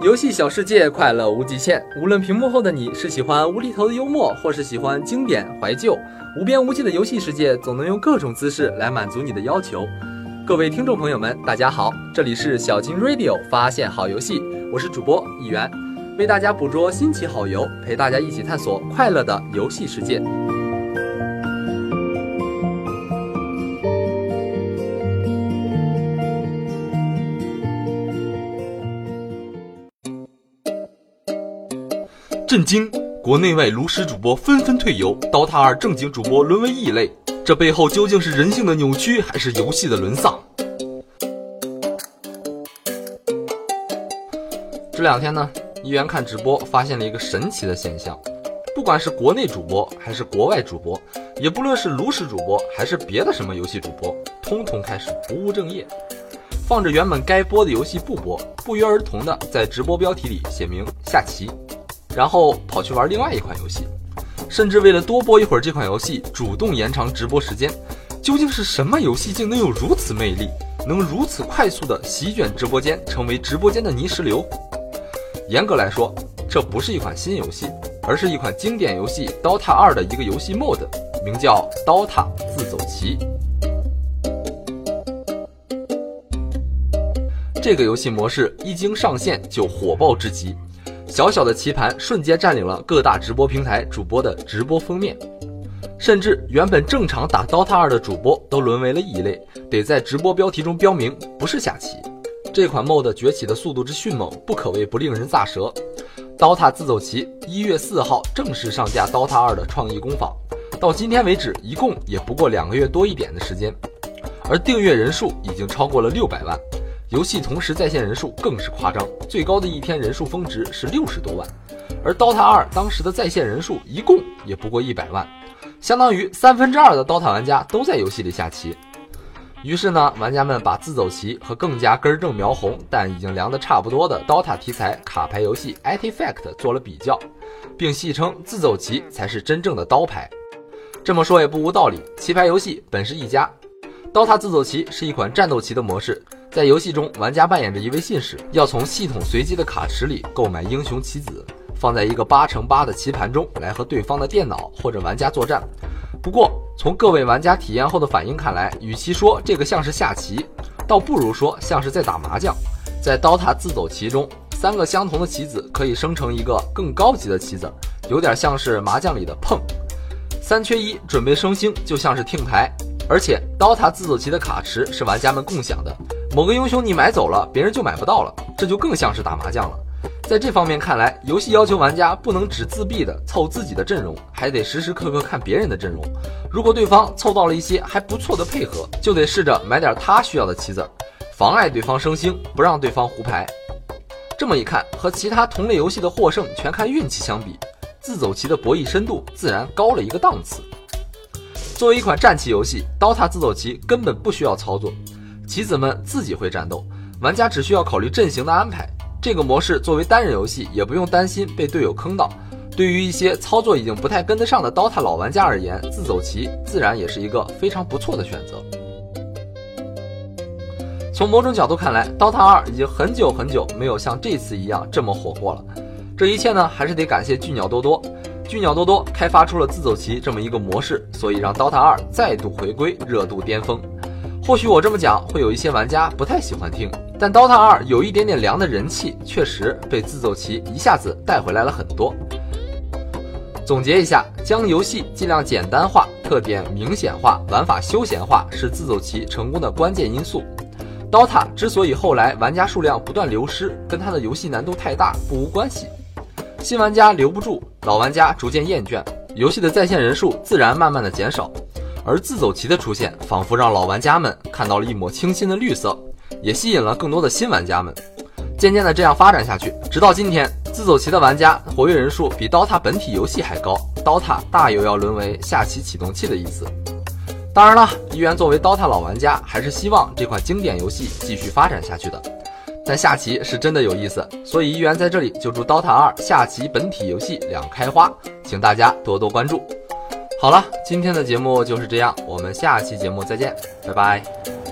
游戏小世界，快乐无极限。无论屏幕后的你是喜欢无厘头的幽默，或是喜欢经典怀旧，无边无际的游戏世界，总能用各种姿势来满足你的要求。各位听众朋友们，大家好，这里是小金 Radio 发现好游戏，我是主播一元，为大家捕捉新奇好游，陪大家一起探索快乐的游戏世界。震惊！国内外炉石主播纷纷退游，DOTA 二正经主播沦为异类，这背后究竟是人性的扭曲，还是游戏的沦丧？这两天呢，一元看直播发现了一个神奇的现象，不管是国内主播还是国外主播，也不论是炉石主播还是别的什么游戏主播，通通开始不务正业，放着原本该播的游戏不播，不约而同的在直播标题里写明下棋。然后跑去玩另外一款游戏，甚至为了多播一会儿这款游戏，主动延长直播时间。究竟是什么游戏竟能有如此魅力，能如此快速的席卷直播间，成为直播间的泥石流？严格来说，这不是一款新游戏，而是一款经典游戏《DOTA 2》的一个游戏 mode，名叫《DOTA 自走棋》。这个游戏模式一经上线就火爆至极。小小的棋盘瞬间占领了各大直播平台主播的直播封面，甚至原本正常打 DOTA 二的主播都沦为了异类，得在直播标题中标明不是下棋。这款 MOD 崛起的速度之迅猛，不可谓不令人咋舌。DOTA 自走棋一月四号正式上架 DOTA 二的创意工坊，到今天为止，一共也不过两个月多一点的时间，而订阅人数已经超过了六百万。游戏同时在线人数更是夸张，最高的一天人数峰值是六十多万，而 DOTA 二当时的在线人数一共也不过一百万，相当于三分之二的 DOTA 玩家都在游戏里下棋。于是呢，玩家们把自走棋和更加根正苗红但已经凉得差不多的 DOTA 题材卡牌游戏 Artifact 做了比较，并戏称自走棋才是真正的刀牌。这么说也不无道理，棋牌游戏本是一家，DOTA 自走棋是一款战斗棋的模式。在游戏中，玩家扮演着一位信使，要从系统随机的卡池里购买英雄棋子，放在一个八乘八的棋盘中来和对方的电脑或者玩家作战。不过，从各位玩家体验后的反应看来，与其说这个像是下棋，倒不如说像是在打麻将。在 DOTA 自走棋中，三个相同的棋子可以生成一个更高级的棋子，有点像是麻将里的碰。三缺一，准备升星就像是听牌。而且，DOTA 自走棋的卡池是玩家们共享的。某个英雄你买走了，别人就买不到了，这就更像是打麻将了。在这方面看来，游戏要求玩家不能只自闭的凑自己的阵容，还得时时刻刻看别人的阵容。如果对方凑到了一些还不错的配合，就得试着买点他需要的棋子，妨碍对方升星，不让对方胡牌。这么一看，和其他同类游戏的获胜全看运气相比，自走棋的博弈深度自然高了一个档次。作为一款战棋游戏，DOTA 自走棋根本不需要操作。棋子们自己会战斗，玩家只需要考虑阵型的安排。这个模式作为单人游戏，也不用担心被队友坑到。对于一些操作已经不太跟得上的 DOTA 老玩家而言，自走棋自然也是一个非常不错的选择。从某种角度看来，DOTA 2已经很久很久没有像这次一样这么火过了。这一切呢，还是得感谢巨鸟多多。巨鸟多多开发出了自走棋这么一个模式，所以让 DOTA 2再度回归热度巅峰。或许我这么讲会有一些玩家不太喜欢听，但 DOTA 二有一点点凉的人气，确实被自走棋一下子带回来了很多。总结一下，将游戏尽量简单化、特点明显化、玩法休闲化，是自走棋成功的关键因素。DOTA 之所以后来玩家数量不断流失，跟它的游戏难度太大不无关系。新玩家留不住，老玩家逐渐厌倦，游戏的在线人数自然慢慢的减少。而自走棋的出现，仿佛让老玩家们看到了一抹清新的绿色，也吸引了更多的新玩家们。渐渐的这样发展下去，直到今天，自走棋的玩家活跃人数比 DOTA 本体游戏还高，DOTA 大有要沦为下棋启动器的意思。当然了，一元作为 DOTA 老玩家，还是希望这款经典游戏继续发展下去的。但下棋是真的有意思，所以一元在这里就祝刀塔二下棋本体游戏两开花，请大家多多关注。好了，今天的节目就是这样，我们下期节目再见，拜拜。